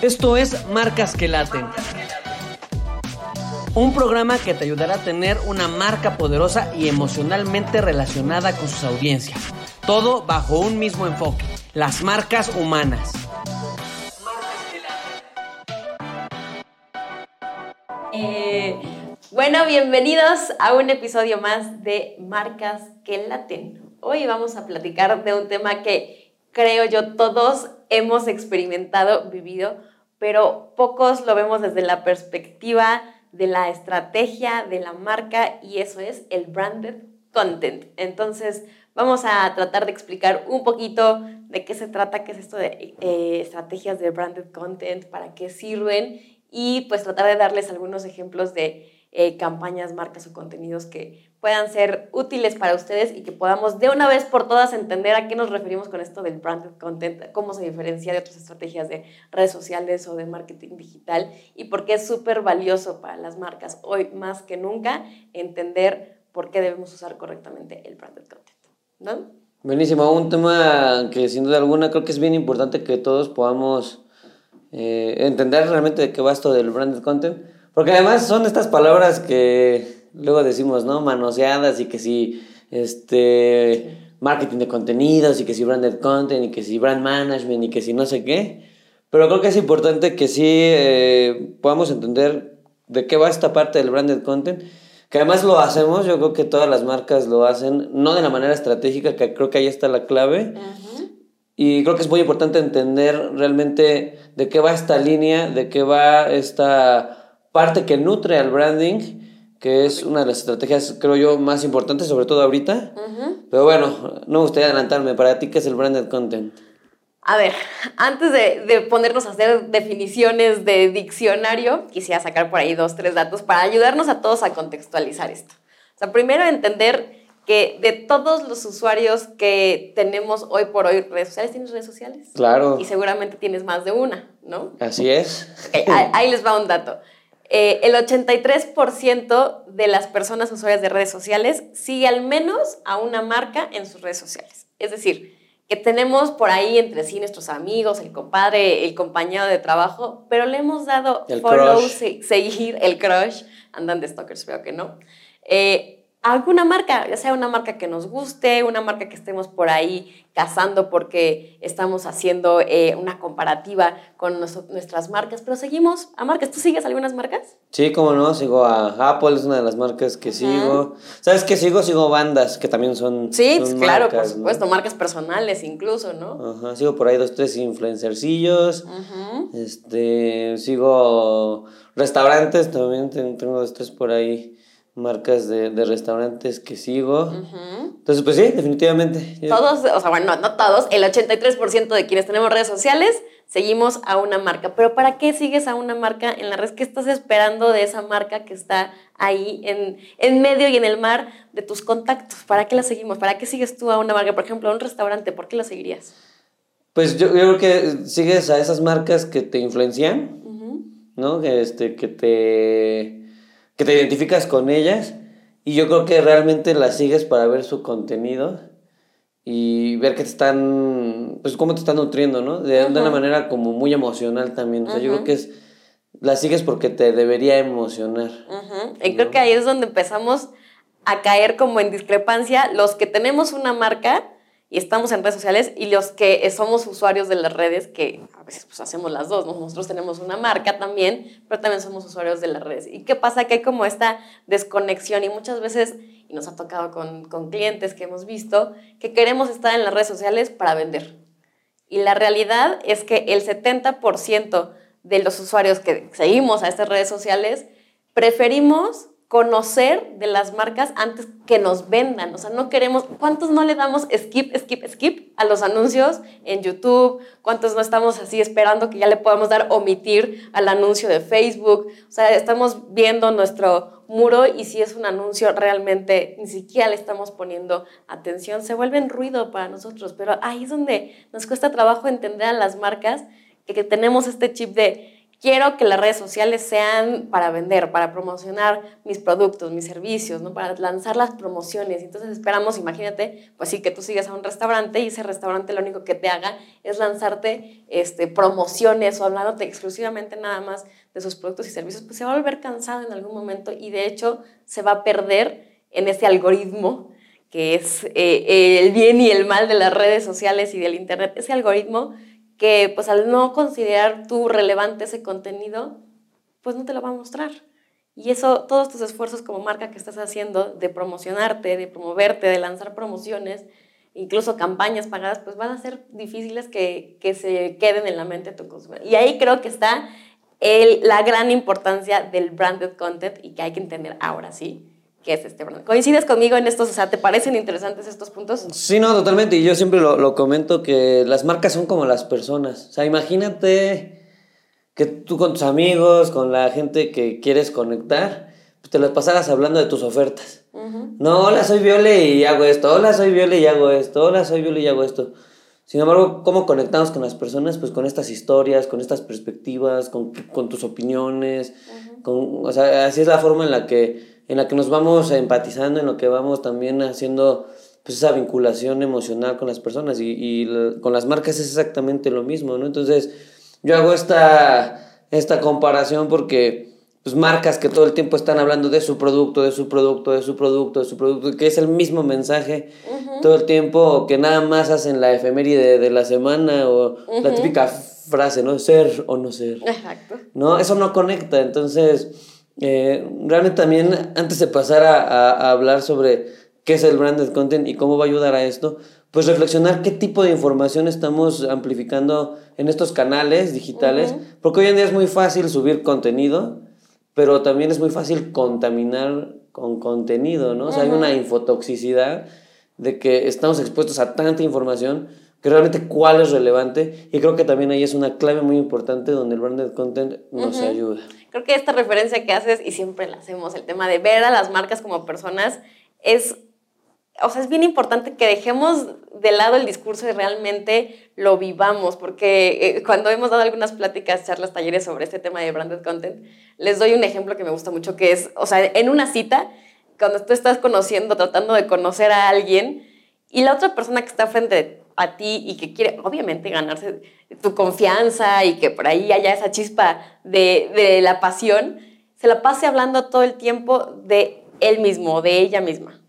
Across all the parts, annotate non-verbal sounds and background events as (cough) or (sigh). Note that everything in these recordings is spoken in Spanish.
Esto es Marcas que Laten. Un programa que te ayudará a tener una marca poderosa y emocionalmente relacionada con sus audiencias. Todo bajo un mismo enfoque, las marcas humanas. Eh, bueno, bienvenidos a un episodio más de Marcas que Laten. Hoy vamos a platicar de un tema que creo yo todos hemos experimentado, vivido, pero pocos lo vemos desde la perspectiva de la estrategia de la marca y eso es el branded content. Entonces, vamos a tratar de explicar un poquito de qué se trata, qué es esto de eh, estrategias de branded content, para qué sirven y pues tratar de darles algunos ejemplos de eh, campañas, marcas o contenidos que puedan ser útiles para ustedes y que podamos de una vez por todas entender a qué nos referimos con esto del branded content, cómo se diferencia de otras estrategias de redes sociales o de marketing digital y por qué es súper valioso para las marcas hoy más que nunca entender por qué debemos usar correctamente el branded content. ¿No? Buenísimo, un tema que sin duda alguna creo que es bien importante que todos podamos eh, entender realmente de qué va esto del branded content, porque además son estas palabras que luego decimos, ¿no? Manoseadas y que si este marketing de contenidos y que si branded content y que si brand management y que si no sé qué. Pero creo que es importante que sí eh, podamos entender de qué va esta parte del branded content. Que además lo hacemos, yo creo que todas las marcas lo hacen, no de la manera estratégica, que creo que ahí está la clave. Y creo que es muy importante entender realmente de qué va esta línea, de qué va esta parte que nutre al branding que es una de las estrategias, creo yo, más importantes, sobre todo ahorita. Pero bueno, no me gustaría adelantarme. Para ti, ¿qué es el branded content? A ver, antes de, de, ponernos a hacer definiciones de diccionario, quisiera sacar por ahí dos, tres datos para ayudarnos a todos a contextualizar esto. O sea, primero entender que de todos los usuarios que tenemos hoy por hoy redes sociales, ¿tienes redes sociales? Claro. Y seguramente tienes más de una, ¿no? Así es. ahí les va un dato. Eh, el 83% de las personas usuarias de redes sociales sigue al menos a una marca en sus redes sociales. Es decir, que tenemos por ahí entre sí nuestros amigos, el compadre, el compañero de trabajo, pero le hemos dado follow, seguir, el crush, andan de stalkers, veo que no. Eh, alguna marca, ya sea una marca que nos guste, una marca que estemos por ahí cazando porque estamos haciendo eh, una comparativa con nuestras marcas, pero seguimos a marcas. ¿Tú sigues algunas marcas? Sí, como no, sigo a Apple, es una de las marcas que sigo. ¿Sabes qué sigo? Sigo bandas que también son. Sí, claro, por supuesto, marcas personales incluso, ¿no? Ajá, sigo por ahí dos, tres influencercillos. Este, sigo restaurantes también, tengo dos, tres por ahí marcas de, de restaurantes que sigo. Entonces, pues sí, definitivamente. Todos, o sea, bueno, no, todos, el 83% de quienes tenemos redes sociales seguimos a una marca. Pero ¿para qué sigues a una marca en la red? ¿Qué estás esperando de esa marca que está ahí en, en medio y en el mar de tus contactos? ¿Para qué la seguimos? ¿Para qué sigues tú a una marca? Por ejemplo, a un restaurante, ¿por qué la seguirías? Pues yo, yo creo que sigues a esas marcas que te influencian, ¿no? Este, que te que te identificas con ellas y yo creo que realmente las sigues para ver su contenido y ver que te están, pues cómo te están nutriendo, ¿no? De, una manera como muy emocional también. O sea, yo creo que es, las sigues porque te debería emocionar. Y creo que ahí es donde empezamos a caer como en discrepancia los que tenemos una marca y estamos en redes sociales y los que somos usuarios de las redes, que a veces pues hacemos las dos, nosotros tenemos una marca también, pero también somos usuarios de las redes. ¿Y qué pasa? Que hay como esta desconexión y muchas veces, y nos ha tocado con, con clientes que hemos visto, que queremos estar en las redes sociales para vender. Y la realidad es que el 70% de los usuarios que seguimos a estas redes sociales preferimos conocer de las marcas antes que nos vendan. O sea, no queremos, ¿cuántos no le damos skip, skip, skip a los anuncios en YouTube? ¿Cuántos no estamos así esperando que ya le podamos dar omitir al anuncio de Facebook? O sea, estamos viendo nuestro muro y si es un anuncio realmente ni siquiera le estamos poniendo atención, se vuelve en ruido para nosotros. Pero ahí es donde nos cuesta trabajo entender a las marcas que, que tenemos este chip de quiero que las redes sociales sean para vender, para promocionar mis productos, mis servicios, ¿no? Para lanzar las promociones. Entonces esperamos, imagínate, pues sí, que tú sigues a un restaurante y ese restaurante lo único que te haga es lanzarte este, promociones o hablándote exclusivamente nada más de sus productos y servicios, pues se va a volver cansado en algún momento y de hecho se va a perder en ese algoritmo que es eh, el bien y el mal de las redes sociales y del Internet, ese algoritmo que pues al no considerar tú relevante ese contenido, pues no te lo va a mostrar. Y eso, todos tus esfuerzos como marca que estás haciendo de promocionarte, de promoverte, de lanzar promociones, incluso campañas pagadas, pues van a ser difíciles que, que se queden en la mente de tu consumidor. Y ahí creo que está el, la gran importancia del branded content y que hay que entender ahora, ¿sí? ¿Qué es este branded? ¿Coincides conmigo en estos? O sea, ¿te parecen interesantes estos puntos? Sí, no, totalmente. Y yo siempre lo, lo comento que las marcas son como las personas. O sea, imagínate que tú con tus amigos, con la gente que quieres conectar, pues te las pasaras hablando de tus ofertas. No, hola, soy Viole y hago esto. Hola, soy Viole y hago esto. Hola, soy Viole y hago esto. Sin embargo, ¿cómo conectamos con las personas? Pues con estas historias, con estas perspectivas, con, con tus opiniones. con, o sea, así es la forma en la que en la que nos vamos empatizando, en lo que vamos también haciendo pues esa vinculación emocional con las personas y, y con las marcas es exactamente lo mismo, ¿no? Entonces yo hago esta, esta comparación porque pues marcas que todo el tiempo están hablando de su producto, de su producto, de su producto, de su producto, que es el mismo mensaje todo el tiempo, que nada más hacen la efeméride de la semana o la típica frase, ¿no? Ser o no ser. Exacto. ¿No? Eso no conecta, entonces eh, realmente también antes de pasar a, a, a, hablar sobre qué es el branded content y cómo va a ayudar a esto, pues reflexionar qué tipo de información estamos amplificando en estos canales digitales, uh -huh. porque hoy en día es muy fácil subir contenido, pero también es muy fácil contaminar con contenido, ¿no? O sea, hay una infotoxicidad de que estamos expuestos a tanta información que realmente cuál es relevante y creo que también ahí es una clave muy importante donde el branded content nos uh -huh. ayuda. Creo que esta referencia que haces y siempre la hacemos, el tema de ver a las marcas como personas es o sea, es bien importante que dejemos de lado el discurso y realmente lo vivamos, porque eh, cuando hemos dado algunas pláticas, charlas, talleres sobre este tema de branded content, les doy un ejemplo que me gusta mucho, que es, o sea, en una cita, cuando tú estás conociendo, tratando de conocer a alguien, y la otra persona que está frente a ti y que quiere, obviamente, ganarse tu confianza y que por ahí haya esa chispa de, de la pasión, se la pase hablando todo el tiempo de él mismo, de ella misma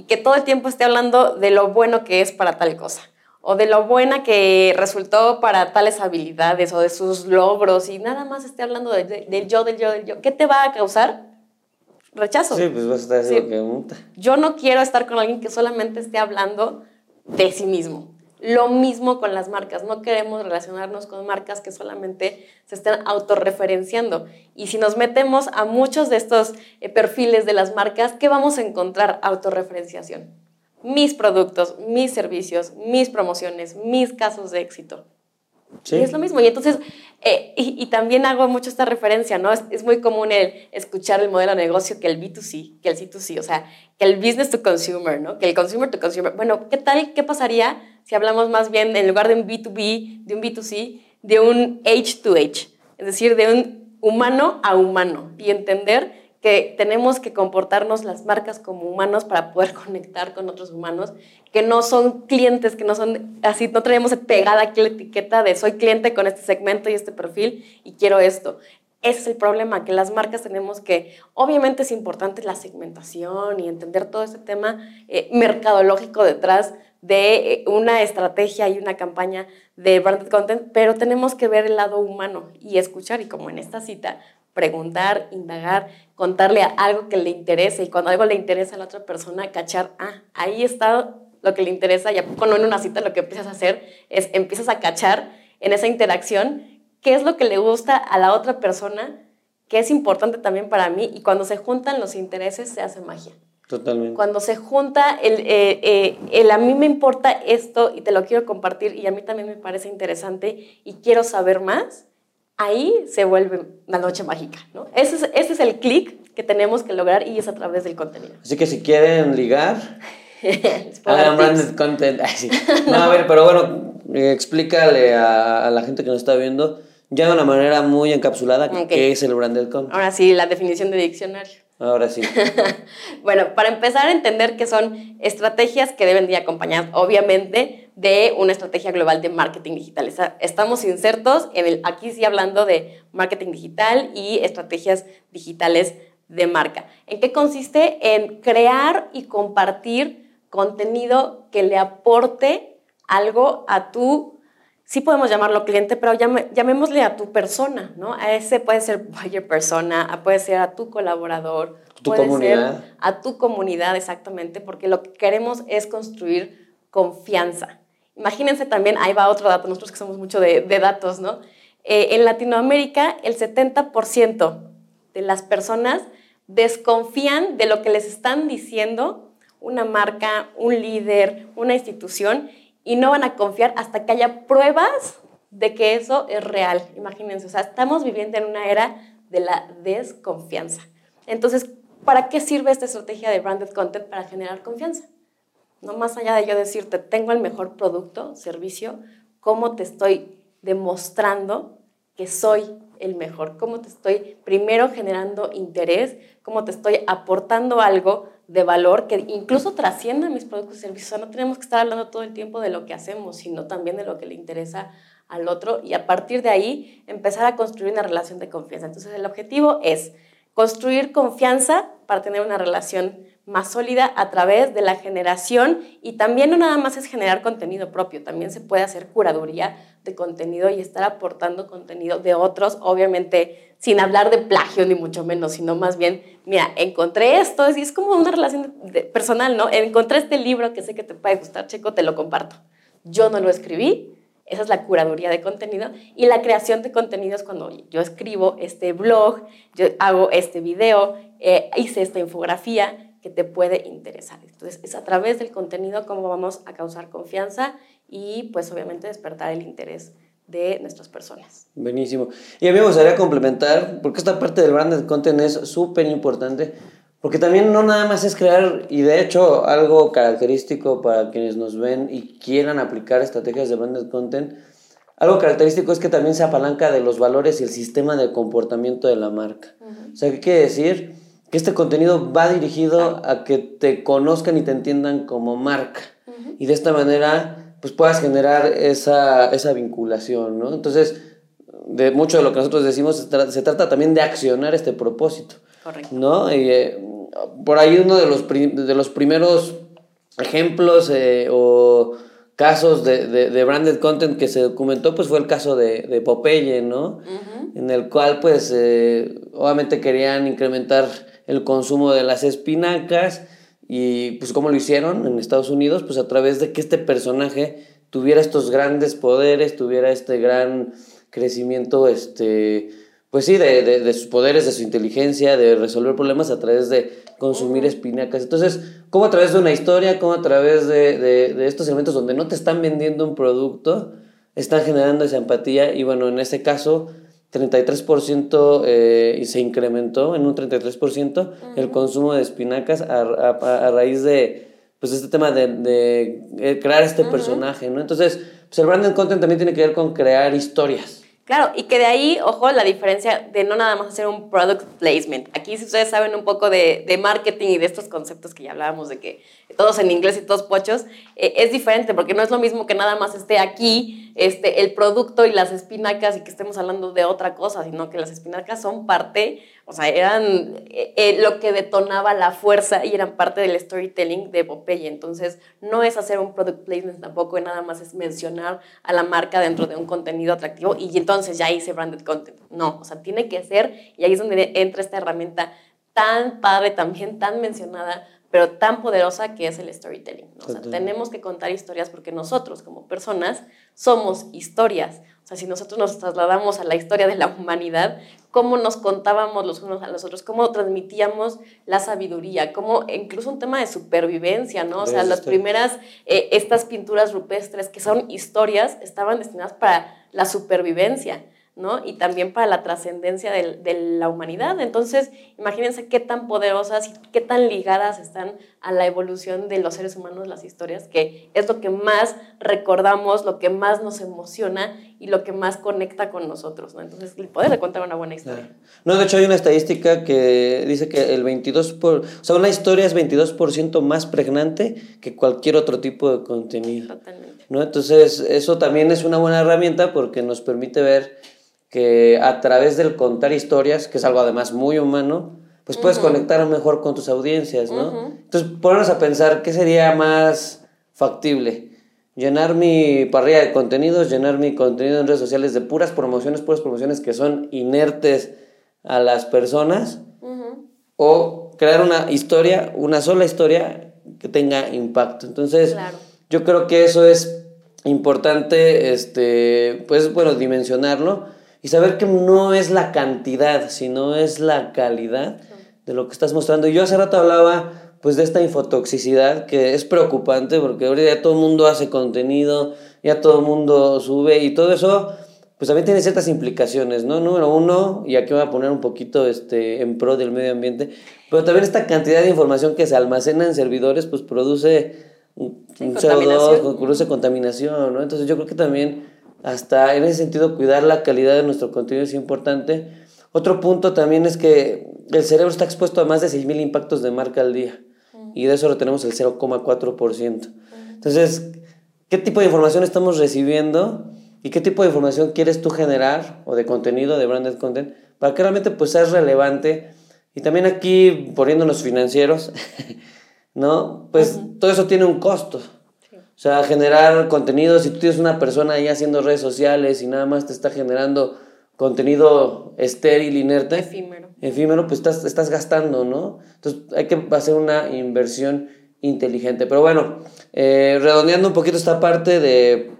y que todo el tiempo esté hablando de lo bueno que es para tal cosa o de lo buena que resultó para tales habilidades o de sus logros y nada más esté hablando del de, de yo, del yo, del yo. ¿Qué te va a causar? Rechazo. Sí, pues vas a estar haciendo sí. pregunta. Yo no quiero estar con alguien que solamente esté hablando de sí mismo. Lo mismo con las marcas. No queremos relacionarnos con marcas que solamente se estén autorreferenciando. Y si nos metemos a muchos de estos eh, perfiles de las marcas, ¿qué vamos a encontrar? Autorreferenciación. Mis productos, mis servicios, mis promociones, mis casos de éxito. Sí. Y es lo mismo. Y entonces, eh, y, y, también hago mucho esta referencia, ¿no? Es, es, muy común el escuchar el modelo de negocio que el B2C, que el C2C, o sea, que el business to consumer, ¿no? Que el consumer to consumer. Bueno, ¿qué tal, qué pasaría si hablamos más bien, en lugar de un B2B, de un B2C, de un H to H? Es decir, de un humano a humano y entender que tenemos que comportarnos las marcas como humanos para poder (laughs) conectar con otros humanos, que no son clientes, que no son así, no traemos pegada aquí la etiqueta de soy cliente con este segmento y este perfil y quiero esto. Ese es el problema, que las marcas tenemos que, obviamente es importante la segmentación y entender todo este tema eh, mercadológico detrás de eh, una estrategia y una campaña de branded content, pero tenemos que ver el lado humano y escuchar, y como en esta cita, preguntar, indagar, contarle algo que le interese y cuando algo le interesa a la otra persona, cachar, ah, ahí está lo que le interesa y a poco no en una cita lo que empiezas a hacer es empiezas a cachar en esa interacción qué es lo que le gusta a la otra persona, que es importante también para mí y cuando se juntan los intereses se hace magia. Totalmente. Cuando se junta el, eh, eh, el, a mí me importa esto y te lo quiero compartir y a mí también me parece interesante y quiero saber más, ahí se vuelve la noche mágica, ¿no? Ese es, ese es el clic que tenemos que lograr y es a través del contenido. Así que si quieren ligar, (laughs) hagan branded content. Ay, sí. (laughs) No, a ver, pero bueno, eh, explícale a, a, la gente que nos está viendo ya de una manera muy encapsulada qué es el branded content. Ahora sí, la definición de diccionario. Ahora sí. (laughs) bueno, para empezar a entender que son estrategias que deben de acompañar, obviamente, de una estrategia global de marketing digital. Estamos insertos en el, aquí sí hablando de marketing digital y estrategias digitales de marca. ¿En qué consiste? En crear y compartir contenido que le aporte algo a tu sí podemos llamarlo cliente, pero llamémosle a tu persona, ¿no? A ese puede ser buyer persona, puede ser a tu colaborador, tu puede comunidad. ser a tu comunidad, exactamente, porque lo que queremos es construir confianza. Imagínense también, ahí va otro dato, nosotros que somos mucho de, datos, ¿no? Eh, en Latinoamérica, el 70% de las personas desconfían de lo que les están diciendo una marca, un líder, una institución, y no van a confiar hasta que haya pruebas de que eso es real. Imagínense, o sea, estamos viviendo en una era de la desconfianza. Entonces, ¿para qué sirve esta estrategia de branded content? Para generar confianza. No más allá de yo decirte, tengo el mejor producto, servicio, cómo te estoy demostrando que soy el mejor, cómo te estoy primero generando interés, cómo te estoy aportando algo de valor que incluso trascienda mis productos y servicios. O sea, no tenemos que estar hablando todo el tiempo de lo que hacemos, sino también de lo que le interesa al otro y a partir de ahí empezar a construir una relación de confianza. Entonces el objetivo es construir confianza para tener una relación más sólida a través de la generación y también no nada más es generar contenido propio, también se puede hacer curaduría de contenido y estar aportando contenido de otros, obviamente sin hablar de plagio ni mucho menos, sino más bien, mira, encontré esto, es, es como una relación personal, ¿no? Encontré este libro que sé que te puede gustar, Checo, te lo comparto. Yo no lo escribí, esa es la curaduría de contenido. Y la creación de contenido es cuando yo escribo este blog, yo hago este video, eh, hice esta infografía, que te puede interesar. Entonces, es a través del contenido cómo vamos a causar confianza y pues obviamente despertar el interés de nuestras personas. Buenísimo. Y a mí me gustaría complementar, porque esta parte del branded content es súper importante, porque también no nada más es crear, y de hecho algo característico para quienes nos ven y quieran aplicar estrategias de branded content, algo característico es que también se apalanca de los valores y el sistema de comportamiento de la marca. O sea, ¿qué quiere decir? Que este contenido va dirigido a que te conozcan y te entiendan como marca. Y de esta manera, pues puedas generar esa, esa vinculación, ¿no? Entonces, de mucho de lo que nosotros decimos se, trata también de accionar este propósito. Correcto. ¿No? Y, eh, por ahí uno de los, de los primeros ejemplos eh, o casos de, de, branded content que se documentó, pues fue el caso de, de Popeye, ¿no? En el cual, pues, eh, obviamente querían incrementar el consumo de las espinacas y pues cómo lo hicieron en Estados Unidos, pues a través de que este personaje tuviera estos grandes poderes, tuviera este gran crecimiento, este, pues sí, de, de, sus poderes, de su inteligencia, de resolver problemas a través de consumir espinacas. Entonces, cómo a través de una historia, cómo a través de, de estos elementos donde no te están vendiendo un producto, están generando esa empatía y bueno, en este caso 33% eh, y se incrementó en un 33% el consumo de espinacas a, a, raíz de pues este tema de, de eh, crear este personaje, ¿no? Entonces, pues el branded content también tiene que ver con crear historias. Claro, y que de ahí, ojo, la diferencia de no nada más hacer un product placement. Aquí, si ustedes saben un poco de, de marketing y de estos conceptos que ya hablábamos de que todos en inglés y todos pochos, eh, es diferente porque no es lo mismo que nada más esté aquí este, el producto y las espinacas y que estemos hablando de otra cosa, sino que las espinacas son parte, o sea, eran eh, eh, lo que detonaba la fuerza y eran parte del storytelling de Popeye. Entonces, no es hacer un product placement tampoco, nada más es mencionar a la marca dentro de un contenido atractivo y entonces ya hice branded content. No, o sea, tiene que ser, y ahí es donde entra esta herramienta tan padre, también tan mencionada, pero tan poderosa que es el storytelling. O sea, tenemos que contar historias porque nosotros como personas somos historias. O sea, si nosotros nos trasladamos a la historia de la humanidad, cómo nos contábamos los unos a los otros, cómo transmitíamos la sabiduría, cómo incluso un tema de supervivencia, ¿no? O sea, las primeras, eh, estas pinturas rupestres que son historias, estaban destinadas para la supervivencia. ¿No? Y también para la trascendencia de, la humanidad. Entonces, imagínense qué tan poderosas y qué tan ligadas están a la evolución de los seres humanos las historias, que es lo que más recordamos, lo que más nos emociona y lo que más conecta con nosotros, ¿no? Entonces, el poder de contar una buena historia. No, de hecho hay una estadística que dice que el 22%, por, o sea, una historia es 22% más pregnante que cualquier otro tipo de contenido. Totalmente. ¿no? Entonces, eso también es una buena herramienta porque nos permite ver que a través del contar historias, que es algo además muy humano, pues puedes conectar mejor con tus audiencias, ¿no? Entonces, ponernos a pensar qué sería más factible. Llenar mi parrilla de contenidos, llenar mi contenido en redes sociales de puras promociones, puras promociones que son inertes a las personas, o crear una historia, una sola historia que tenga impacto. Entonces, yo creo que eso es importante, este, pues, bueno, dimensionarlo y saber que no es la cantidad, sino es la calidad de lo que estás mostrando. Y yo hace rato hablaba pues de esta infotoxicidad que es preocupante porque ahorita ya todo el mundo hace contenido, ya todo el mundo sube y todo eso pues también tiene ciertas implicaciones, ¿no? Número uno, y aquí voy a poner un poquito este, en pro del medio ambiente, pero también esta cantidad de información que se almacena en servidores pues produce un CO2, produce contaminación, ¿no? Entonces yo creo que también hasta en ese sentido cuidar la calidad de nuestro contenido es importante. Otro punto también es que el cerebro está expuesto a más de 6.000 impactos de marca al día y de eso lo tenemos el 0,4%. Entonces, ¿qué tipo de información estamos recibiendo y qué tipo de información quieres tú generar o de contenido, de branded content, para que realmente pues sea relevante? Y también aquí, poniéndonos financieros, (laughs) ¿no? Pues todo eso tiene un costo. O sea, generar contenido, si tú tienes una persona ahí haciendo redes sociales y nada más te está generando contenido estéril, inerte. Efímero. Efímero, pues estás, estás gastando, ¿no? Entonces hay que hacer una inversión inteligente. Pero bueno, eh, redondeando un poquito esta parte de,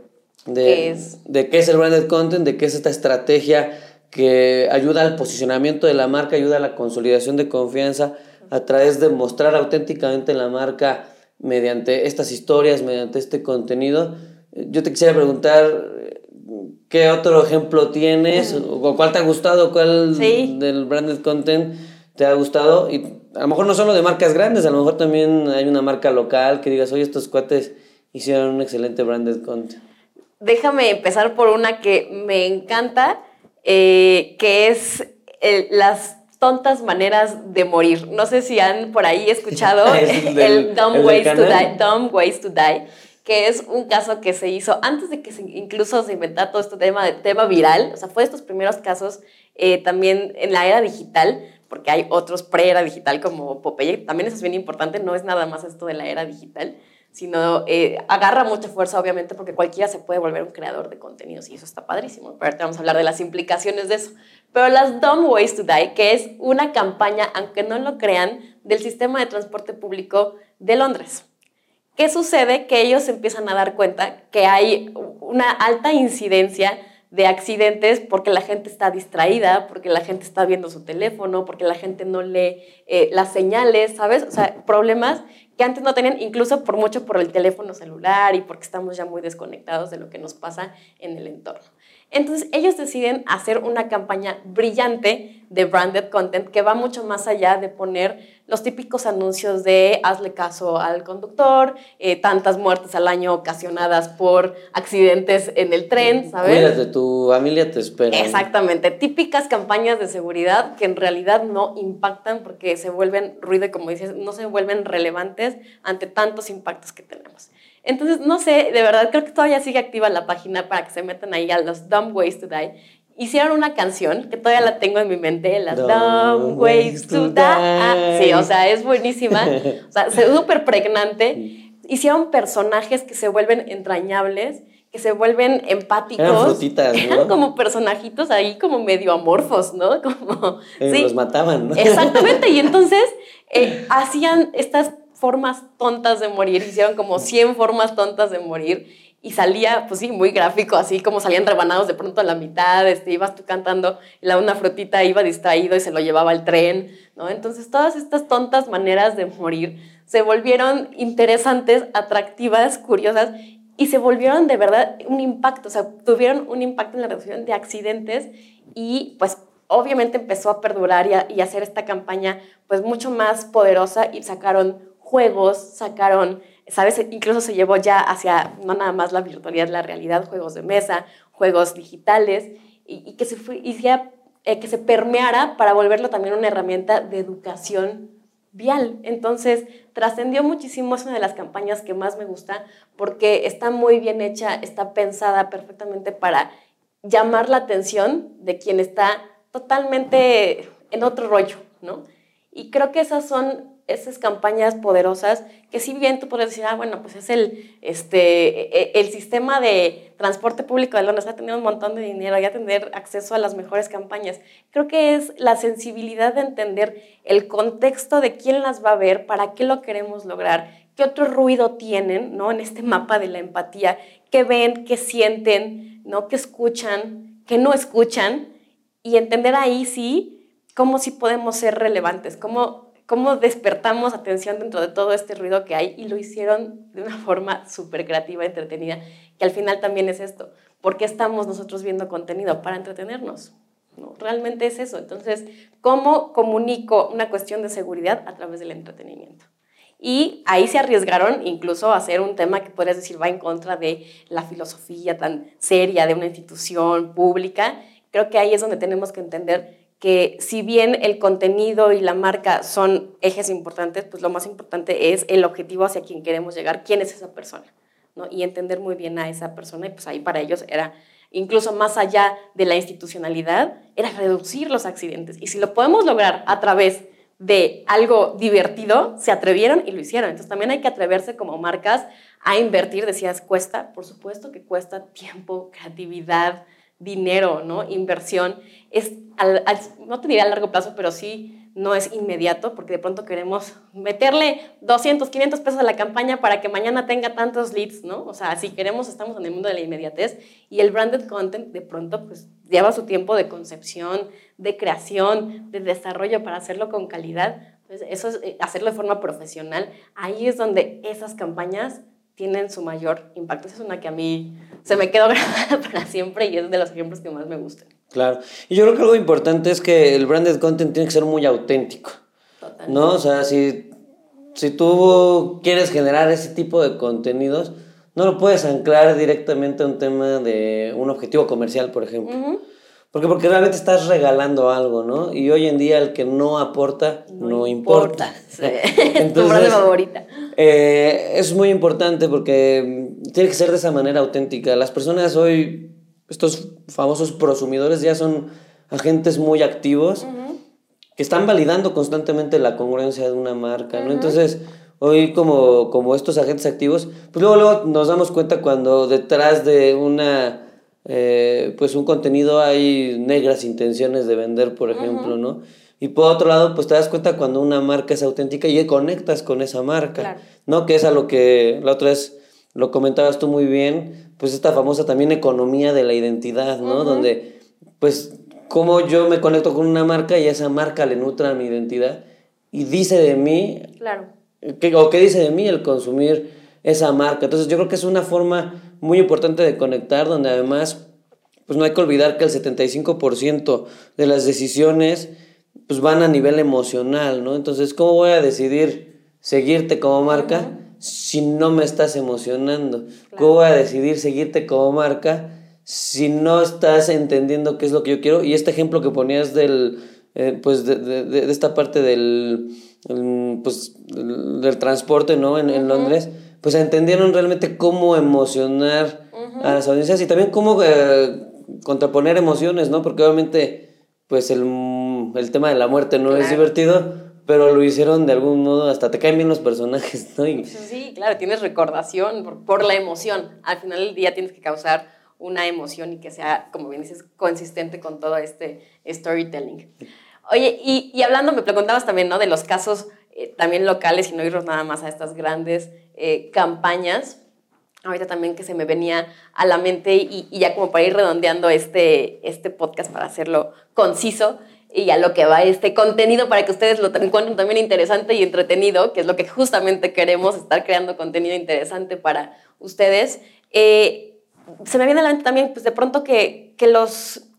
de, ¿Qué es? de qué es el branded content, de qué es esta estrategia que ayuda al posicionamiento de la marca, ayuda a la consolidación de confianza a través de mostrar auténticamente la marca mediante estas historias, mediante este contenido. Yo te quisiera preguntar, ¿qué otro ejemplo tienes? ¿O cuál te ha gustado? ¿Cuál del branded content te ha gustado? Y a lo mejor no solo de marcas grandes, a lo mejor también hay una marca local que digas, oye, estos cuates hicieron un excelente branded content. Déjame empezar por una que me encanta, eh, que es las tontas maneras de morir. No sé si han por ahí escuchado (laughs) (laughs) el, Dumb, ways to die, Dumb Ways to Die, que es un caso que se hizo antes de que incluso se inventara todo este tema de tema viral. O sea, fue de estos primeros casos eh, también en la era digital, porque hay otros pre-era digital como Popeye. También eso es bien importante, no es nada más esto de la era digital sino eh, agarra mucha fuerza, obviamente, porque cualquiera se puede volver un creador de contenidos y eso está padrísimo. Pero ahorita vamos a hablar de las implicaciones de eso. Pero las Dumb Ways to Die, que es una campaña, aunque no lo crean, del sistema de transporte público de Londres. ¿Qué sucede? Que ellos empiezan a dar cuenta que hay una alta incidencia de accidentes porque la gente está distraída, porque la gente está viendo su teléfono, porque la gente no lee eh, las señales, ¿sabes? O sea, problemas que antes no tenían, incluso por mucho por el teléfono celular y porque estamos ya muy desconectados de lo que nos pasa en el entorno. Entonces ellos deciden hacer una campaña brillante de branded content que va mucho más allá de poner los típicos anuncios de hazle caso al conductor, eh, tantas muertes al año ocasionadas por accidentes en el tren, ¿sabes? Cuídate, tu familia te espera. Exactamente, típicas campañas de seguridad que en realidad no impactan porque se vuelven ruido, como dices, no se vuelven relevantes ante tantos impactos que tenemos. Entonces, no sé, de verdad creo que todavía sigue activa la página para que se metan ahí a los Dumb Ways to Die. Hicieron una canción que todavía la tengo en mi mente, las Dumb, Ways to, die. sí, o sea, es buenísima. (laughs) O sea, súper pregnante. Hicieron personajes que se vuelven entrañables, que se vuelven empáticos. Eran frutitas, (laughs) ¿no? Eran como personajitos ahí como medio amorfos, ¿no? Como, eh, sí. Los mataban, ¿no? Exactamente, y (laughs) entonces eh, hacían estas formas tontas de morir, hicieron como 100 formas tontas de morir y salía, pues sí, muy gráfico, así como salían rebanados de pronto a la mitad, este, ibas tú cantando, la una frutita iba distraído y se lo llevaba al tren, ¿no? Entonces todas estas tontas maneras de morir se volvieron interesantes, atractivas, curiosas y se volvieron de verdad un impacto, o sea, tuvieron un impacto en la reducción de accidentes y pues obviamente empezó a perdurar y, y hacer esta campaña pues mucho más poderosa y sacaron juegos, sacaron, ¿sabes? Incluso se llevó ya hacia no nada más la virtualidad, la realidad, juegos de mesa, juegos digitales y, que se fue, y eh, que se permeara para volverlo también una herramienta de educación vial. Entonces, trascendió muchísimo, es una de las campañas que más me gusta porque está muy bien hecha, está pensada perfectamente para llamar la atención de quien está totalmente en otro rollo, ¿no? Y creo que esas son esas campañas poderosas que si bien tú puedes decir, ah, bueno, pues es el, este, e, e, el sistema de transporte público de Londres, va a tener un montón de dinero, y a tener acceso a las mejores campañas. Creo que es la sensibilidad de entender el contexto de quién las va a ver, para qué lo queremos lograr, qué otro ruido tienen, ¿no? En este mapa de la empatía, qué ven, qué sienten, ¿no? Qué escuchan, qué no escuchan, y entender ahí sí cómo sí podemos ser relevantes, cómo cómo despertamos atención dentro de todo este ruido que hay y lo hicieron de una forma súper creativa, entretenida, que al final también es esto. ¿Por qué estamos nosotros viendo contenido? Para entretenernos. ¿no? Realmente es eso. Entonces, ¿cómo comunico una cuestión de seguridad a través del entretenimiento? Y ahí se arriesgaron incluso a hacer un tema que podrías decir va en contra de la filosofía tan seria de una institución pública. Creo que ahí es donde tenemos que entender que si bien el contenido y la marca son ejes importantes, pues lo más importante es el objetivo hacia quien queremos llegar, quién es esa persona, ¿no? Y entender muy bien a esa persona, y pues ahí para ellos era, incluso más allá de la institucionalidad, era reducir los accidentes. Y si lo podemos lograr a través de algo divertido, se atrevieron y lo hicieron. Entonces también hay que atreverse como marcas a invertir, decías, cuesta, por supuesto que cuesta tiempo, creatividad, dinero, ¿no? Inversión. Es, no te diré a largo plazo, pero sí no es inmediato, porque de pronto queremos meterle 200, 500 pesos a la campaña para que mañana tenga tantos leads, ¿no? O sea, si queremos, estamos en el mundo de la inmediatez y el branded content de pronto pues lleva su tiempo de concepción, de creación, de desarrollo para hacerlo con calidad. Pues eso es eh, hacerlo de forma profesional. Ahí es donde esas campañas tienen su mayor impacto. Esa es una que a mí se me quedó (laughs) grabada para siempre y es de los ejemplos que más me gustan. Claro. Y yo creo que algo importante es que el branded content tiene que ser muy auténtico. Totalmente. ¿No? O sea, si, si tú quieres generar ese tipo de contenidos, no lo puedes anclar directamente a un tema de un objetivo comercial, por ejemplo. Porque, porque realmente estás regalando algo, ¿no? Y hoy en día el que no aporta, no, importa. es (laughs) tu frase favorita. Eh, es muy importante porque tiene que ser de esa manera auténtica. Las personas hoy, estos famosos prosumidores, ya son agentes muy activos que están validando constantemente la congruencia de una marca, ¿no? Entonces, hoy como, como estos agentes activos, pues luego, luego nos damos cuenta cuando detrás de una eh, pues un contenido hay negras intenciones de vender, por ejemplo, ¿no? Y por otro lado, pues te das cuenta cuando una marca es auténtica y conectas con esa marca, ¿no? Que es a lo que la otra vez lo comentabas tú muy bien, pues esta famosa también economía de la identidad, ¿no? Donde, pues, como yo me conecto con una marca y esa marca le nutra mi identidad y dice de mí, claro. o qué dice de mí el consumir esa marca. Entonces yo creo que es una forma muy importante de conectar, donde además, pues no hay que olvidar que el 75% de las decisiones pues van a nivel emocional, ¿no? Entonces, ¿cómo voy a decidir seguirte como marca si no me estás emocionando? ¿Cómo voy a decidir seguirte como marca si no estás entendiendo qué es lo que yo quiero? Y este ejemplo que ponías del, eh, pues de, de, de, esta parte del, pues, del transporte, ¿no? En, en Londres pues entendieron realmente cómo emocionar a las audiencias y también cómo eh, contraponer emociones, ¿no? Porque obviamente, pues el, el tema de la muerte no es divertido, pero lo hicieron de algún modo, hasta te caen bien los personajes, ¿no? Sí, claro, tienes recordación por, por, la emoción. Al final del día tienes que causar una emoción y que sea, como bien dices, consistente con todo este storytelling. Oye, y, y hablando, me preguntabas también, ¿no? De los casos eh, también locales y no irnos nada más a estas grandes eh, campañas. Ahorita también que se me venía a la mente y, ya como para ir redondeando este, este podcast para hacerlo conciso y a lo que va este contenido para que ustedes lo encuentren también interesante y entretenido, que es lo que justamente queremos, estar creando contenido interesante para ustedes. Eh, se me viene a la mente también, pues de pronto que, que los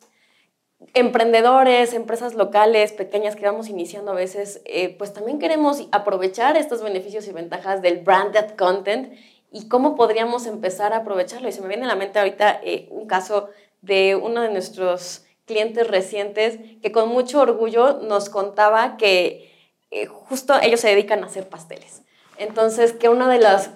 emprendedores, empresas locales, pequeñas que vamos iniciando a veces, eh, pues también queremos aprovechar estos beneficios y ventajas del branded content y cómo podríamos empezar a aprovecharlo. Y se me viene a la mente ahorita eh, un caso de uno de nuestros clientes recientes que con mucho orgullo nos contaba que eh, justo ellos se dedican a hacer pasteles. Entonces, que una de las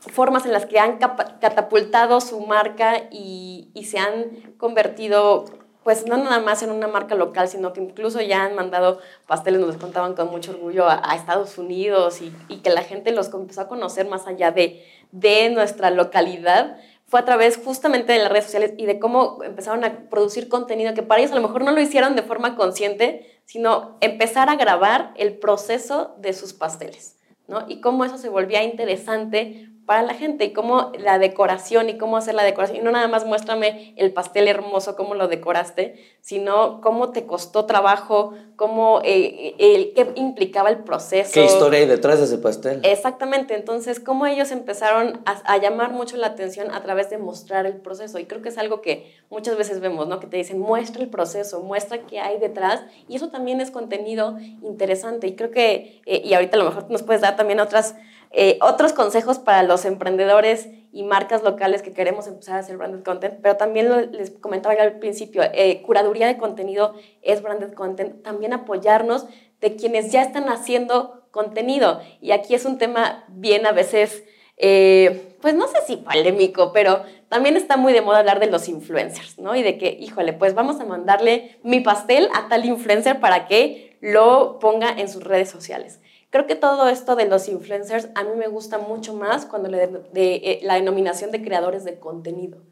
formas en las que han catapultado su marca y, y se han convertido pues no nada más en una marca local, sino que incluso ya han mandado pasteles, nos contaban con mucho orgullo a, Estados Unidos y, y, que la gente los empezó a conocer más allá de, de nuestra localidad, fue a través justamente de las redes sociales y de cómo empezaron a producir contenido que para ellos a lo mejor no lo hicieron de forma consciente, sino empezar a grabar el proceso de sus pasteles, ¿no? Y cómo eso se volvía interesante para la gente y cómo la decoración y cómo hacer la decoración. Y no nada más muéstrame el pastel hermoso, cómo lo decoraste, sino cómo te costó trabajo, cómo, eh, el, qué implicaba el proceso. ¿Qué historia hay detrás de ese pastel? Exactamente, entonces cómo ellos empezaron a, a, llamar mucho la atención a través de mostrar el proceso. Y creo que es algo que muchas veces vemos, ¿no? Que te dicen, muestra el proceso, muestra qué hay detrás. Y eso también es contenido interesante. Y creo que, eh, y ahorita a lo mejor nos puedes dar también otras eh, otros consejos para los emprendedores y marcas locales que queremos empezar a hacer branded content, pero también les comentaba al principio, eh, curaduría de contenido es branded content, también apoyarnos de quienes ya están haciendo contenido. Y aquí es un tema bien a veces, eh, pues no sé si polémico, pero también está muy de moda hablar de los influencers, ¿no? Y de que, híjole, pues vamos a mandarle mi pastel a tal influencer para que lo ponga en sus redes sociales. Creo que todo esto de los influencers a mí me gusta mucho más cuando le de, eh, la denominación de creadores de contenido.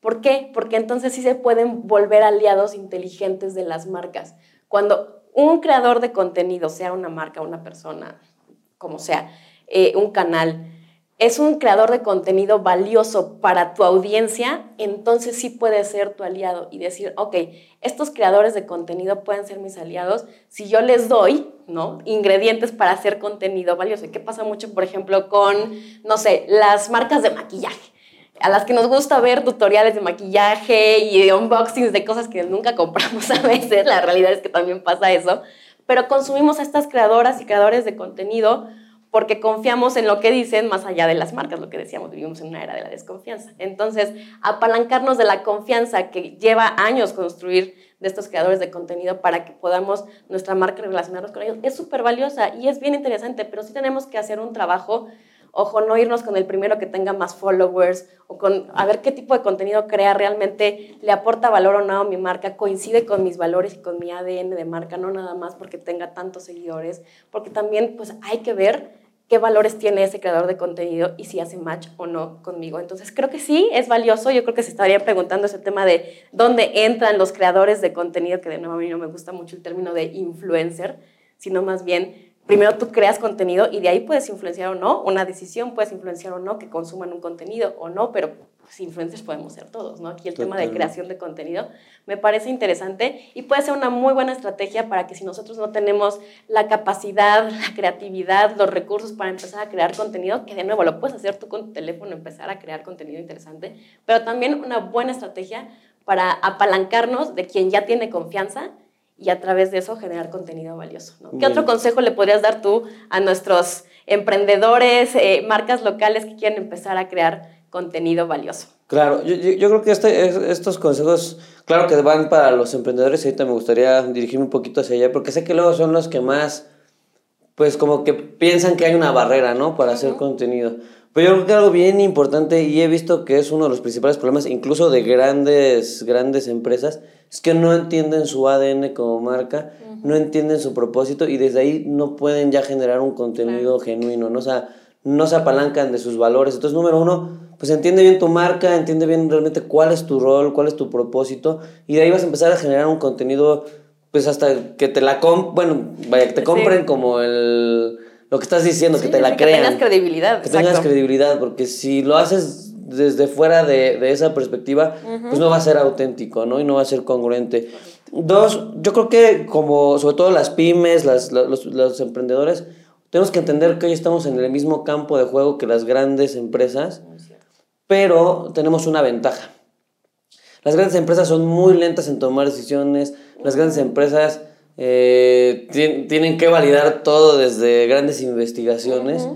¿Por qué? Porque entonces sí se pueden volver aliados inteligentes de las marcas. Cuando un creador de contenido, sea una marca, una persona, como sea, eh, un canal, es un creador de contenido valioso para tu audiencia, entonces sí puede ser tu aliado y decir, ok, estos creadores de contenido pueden ser mis aliados si yo les doy, ¿no? Ingredientes para hacer contenido valioso. ¿Y qué pasa mucho, por ejemplo, con, no sé, las marcas de maquillaje? A las que nos gusta ver tutoriales de maquillaje y unboxings de cosas que nunca compramos a veces, la realidad es que también pasa eso, pero consumimos a estas creadoras y creadores de contenido porque confiamos en lo que dicen más allá de las marcas, lo que decíamos, vivimos en una era de la desconfianza. Entonces, apalancarnos de la confianza que lleva años construir de estos creadores de contenido para que podamos nuestra marca relacionarnos con ellos es súper valiosa y es bien interesante, pero sí tenemos que hacer un trabajo, ojo, no irnos con el primero que tenga más followers o con a ver qué tipo de contenido crea realmente, le aporta valor o no a mi marca, coincide con mis valores y con mi ADN de marca, no nada más porque tenga tantos seguidores, porque también pues hay que ver qué valores tiene ese creador de contenido y si hace match o no conmigo. Entonces creo que sí, es valioso. Yo creo que se estaría preguntando ese tema de dónde entran los creadores de contenido, que de nuevo a mí no me gusta mucho el término de influencer, sino más bien, primero tú creas contenido y de ahí puedes influenciar o no, una decisión puedes influenciar o no que consuman un contenido o no, pero pues, influencers podemos ser todos, ¿no? Aquí el tema de creación de contenido me parece interesante y puede ser una muy buena estrategia para que si nosotros no tenemos la capacidad, la creatividad, los recursos para empezar a crear contenido, que de nuevo lo puedes hacer tú con tu teléfono, empezar a crear contenido interesante, pero también una buena estrategia para apalancarnos de quien ya tiene confianza y a través de eso generar contenido valioso. ¿no? ¿Qué otro consejo le podrías dar tú a nuestros emprendedores, eh, marcas locales que quieren empezar a crear contenido valioso. Claro, yo, yo creo que este, estos consejos, claro que van para los emprendedores, ahorita me gustaría dirigirme un poquito hacia allá, porque sé que luego son los que más, pues como que piensan que hay una barrera, ¿no? Para hacer contenido. Pero yo creo que algo bien importante, y he visto que es uno de los principales problemas, incluso de grandes, grandes empresas, es que no entienden su ADN como marca, no entienden su propósito, y desde ahí no pueden ya generar un contenido genuino, ¿no? O sea, no se apalancan de sus valores. Entonces, número uno, pues entiende bien tu marca, entiende bien realmente cuál es tu rol, cuál es tu propósito, y de ahí vas a empezar a generar un contenido, pues hasta que te la compren, bueno, vaya, que te compren como el, lo que estás diciendo, que te la crean. Que tengas credibilidad. Que tengas credibilidad, porque si lo haces desde fuera de, de esa perspectiva, pues no va a ser auténtico, ¿no? Y no va a ser congruente. Dos, yo creo que como, sobre todo las pymes, las, los, los emprendedores, tenemos que entender que hoy estamos en el mismo campo de juego que las grandes empresas pero tenemos una ventaja. Las grandes empresas son muy lentas en tomar decisiones, las grandes empresas eh, tienen que validar todo desde grandes investigaciones.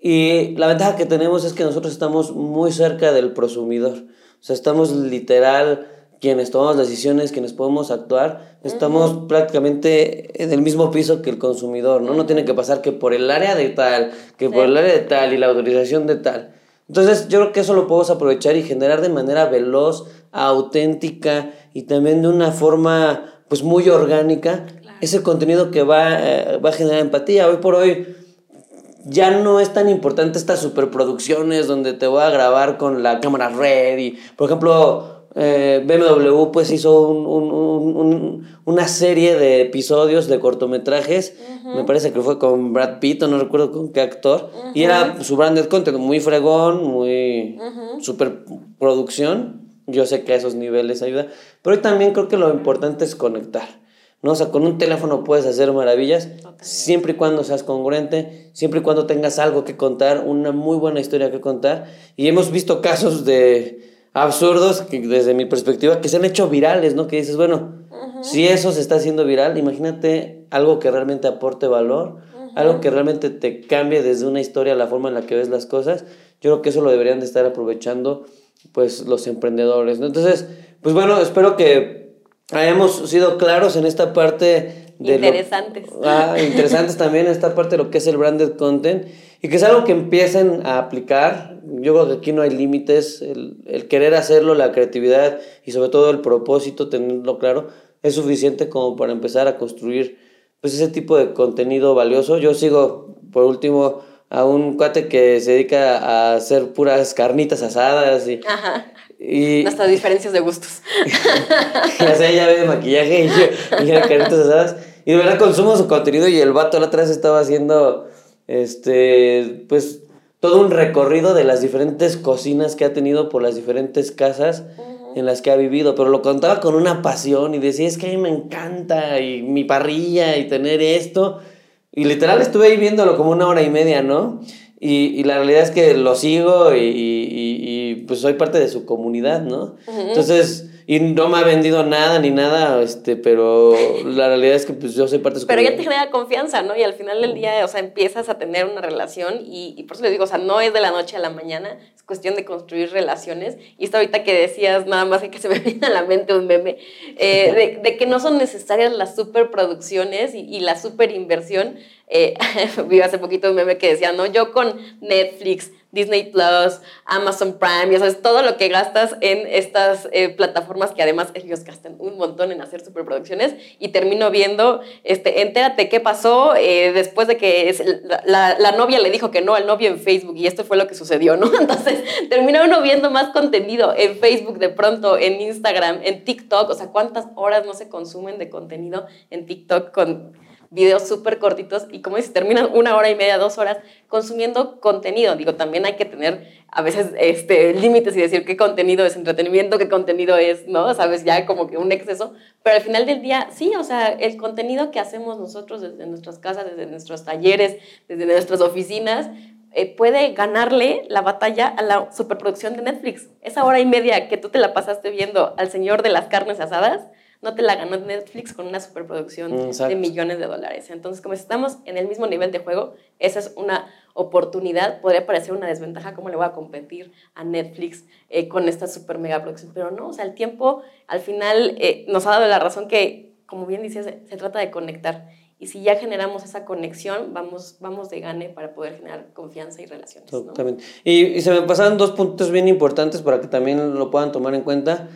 Y la ventaja que tenemos es que nosotros estamos muy cerca del prosumidor. O sea, estamos literal quienes tomamos decisiones, quienes podemos actuar, estamos prácticamente en el mismo piso que el consumidor, ¿no? No tiene que pasar que por el área de tal, que por el área de tal y la autorización de tal. Entonces, yo creo que eso lo podemos aprovechar y generar de manera veloz, auténtica y también de una forma pues muy orgánica ese contenido que va, eh, va a generar empatía. Hoy por hoy ya no es tan importante estas superproducciones donde te voy a grabar con la cámara red y, por ejemplo, eh, BMW pues hizo una serie de episodios de cortometrajes, me parece que fue con Brad Pitt, no recuerdo con qué actor, y era su branded content, muy fregón, muy super producción, yo sé que a esos niveles ayuda, pero también creo que lo importante es conectar. ¿no? O sea, con un teléfono puedes hacer maravillas, siempre y cuando seas congruente, siempre y cuando tengas algo que contar, una muy buena historia que contar. Y hemos visto casos de absurdos que desde mi perspectiva que se han hecho virales, ¿no? Que dices, bueno, si eso se está haciendo viral, imagínate algo que realmente aporte valor, algo que realmente te cambie desde una historia la forma en la que ves las cosas. Yo creo que eso lo deberían de estar aprovechando pues los emprendedores, ¿no? Entonces, pues bueno, espero que hayamos sido claros en esta parte de interesantes. ah, interesantes también en esta parte de lo que es el branded content y que es algo que empiecen a aplicar. Yo creo que aquí no hay límites, el, el, querer hacerlo, la creatividad y sobre todo el propósito, tenerlo claro, es suficiente como para empezar a construir pues ese tipo de contenido valioso. Yo sigo, por último, a un cuate que se dedica a hacer puras carnitas asadas y... Ajá. Y, Nuestras diferencias de gustos. (laughs) ya sea, ya ve maquillaje y yo, y carnitas asadas. Y de verdad consumo su contenido y el vato la otra vez estaba haciendo este, pues todo un recorrido de las diferentes cocinas que ha tenido por las diferentes casas en las que ha vivido, pero lo contaba con una pasión y decía, es que a mí me encanta y mi parrilla y tener esto. Y literal estuve ahí viéndolo como una hora y media, ¿no? Y, y la realidad es que lo sigo y, y, y, pues soy parte de su comunidad, ¿no? Entonces y no me ha vendido nada ni nada, este, pero la realidad es que pues yo soy parte de su Pero ya te genera confianza, ¿no? Y al final del día, o sea, empiezas a tener una relación y, y por eso les digo, o sea, no es de la noche a la mañana, es cuestión de construir relaciones. Y esto ahorita que decías, nada más que se me (laughs) viene a la mente un meme, eh, de, de, que no son necesarias las superproducciones y, y la superinversión. Eh, (laughs) vi hace poquito un meme que decía, ¿no? Yo con Netflix, Disney Plus, Amazon Prime, ya sabes, todo lo que gastas en estas eh, plataformas que además ellos gastan un montón en hacer superproducciones y termino viendo, este, entérate qué pasó eh, después de que es, la, la, novia le dijo que no al novio en Facebook y esto fue lo que sucedió, ¿no? (laughs) Entonces termina uno viendo más contenido en Facebook de pronto, en Instagram, en TikTok, o sea, cuántas horas no se consumen de contenido en TikTok con videos súper cortitos y como dices, terminan una hora y media, dos horas consumiendo contenido. Digo, también hay que tener a veces este, límites y decir qué contenido es entretenimiento, qué contenido es, ¿no? Sabes, ya como que un exceso. Pero al final del día, sí, o sea, el contenido que hacemos nosotros desde nuestras casas, desde nuestros talleres, desde nuestras oficinas, eh, puede ganarle la batalla a la superproducción de Netflix. Esa hora y media que tú te la pasaste viendo al señor de las carnes asadas, no te la ganó Netflix con una superproducción de millones de dólares. Entonces, como estamos en el mismo nivel de juego, esa es una oportunidad. Podría parecer una desventaja, ¿cómo le voy a competir a Netflix eh, con esta super mega producción? Pero no, o sea, el tiempo al final eh, nos ha dado la razón que, como bien dices, se, trata de conectar. Y si ya generamos esa conexión, vamos, vamos de gane para poder generar confianza y relaciones. Totalmente. Y, y se me pasaron dos puntos bien importantes para que también lo puedan tomar en cuenta.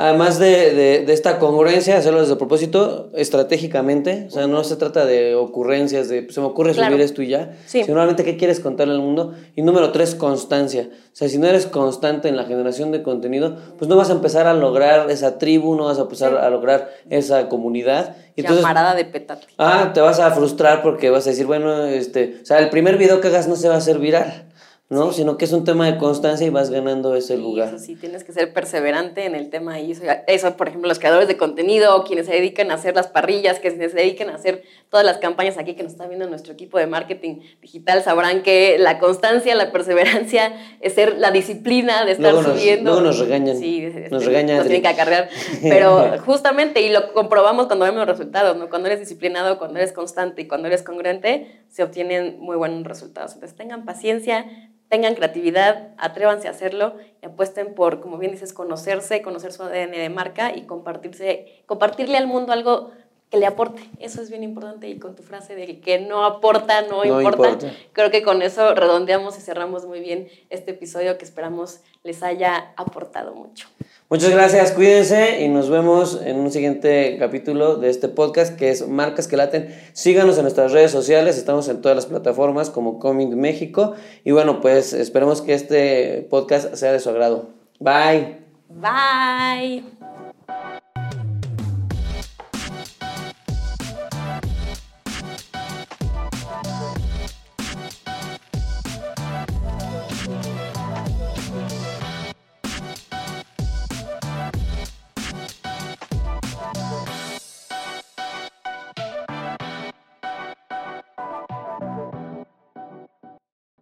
Además de, de, de, esta congruencia, hacerlo desde el propósito, estratégicamente, o sea, no se trata de ocurrencias, de se me ocurre claro. subir esto y ya, sí. sino realmente qué quieres contarle al mundo. Y número tres, constancia. O sea, si no eres constante en la generación de contenido, pues no vas a empezar a lograr esa tribu, no vas a empezar sí. a lograr esa comunidad. Y entonces, Llamarada de petate. Ah, te vas a frustrar porque vas a decir, bueno, este, o sea, el primer video que hagas no se va a hacer viral. ¿No? Sino que es un tema de constancia y vas ganando ese lugar. Eso sí, tienes que ser perseverante en el tema y eso, eso, por ejemplo, los creadores de contenido, quienes se dedican a hacer las parrillas, que se dedican a hacer todas las campañas aquí que nos está viendo nuestro equipo de marketing digital, sabrán que la constancia, la perseverancia es ser la disciplina de estar subiendo. Luego nos regañan. Sí, nos regañan. Nos tienen que acarrear. (laughs) Pero justamente, y lo comprobamos cuando vemos los resultados, ¿no? Cuando eres disciplinado, cuando eres constante y cuando eres congruente, se obtienen muy buenos resultados. Entonces tengan paciencia, tengan creatividad, atrévanse a hacerlo y apuesten por, como bien dices, conocerse, conocer su ADN de marca y compartirse, compartirle al mundo algo que le aporte. Eso es bien importante y con tu frase de que no aporta, no, importa, creo que con eso redondeamos y cerramos muy bien este episodio que esperamos les haya aportado mucho. Muchas gracias, cuídense y nos vemos en un siguiente capítulo de este podcast que es Marcas que Laten. Síganos en nuestras redes sociales, estamos en todas las plataformas como Coming México y bueno, pues esperemos que este podcast sea de su agrado. Bye. Bye.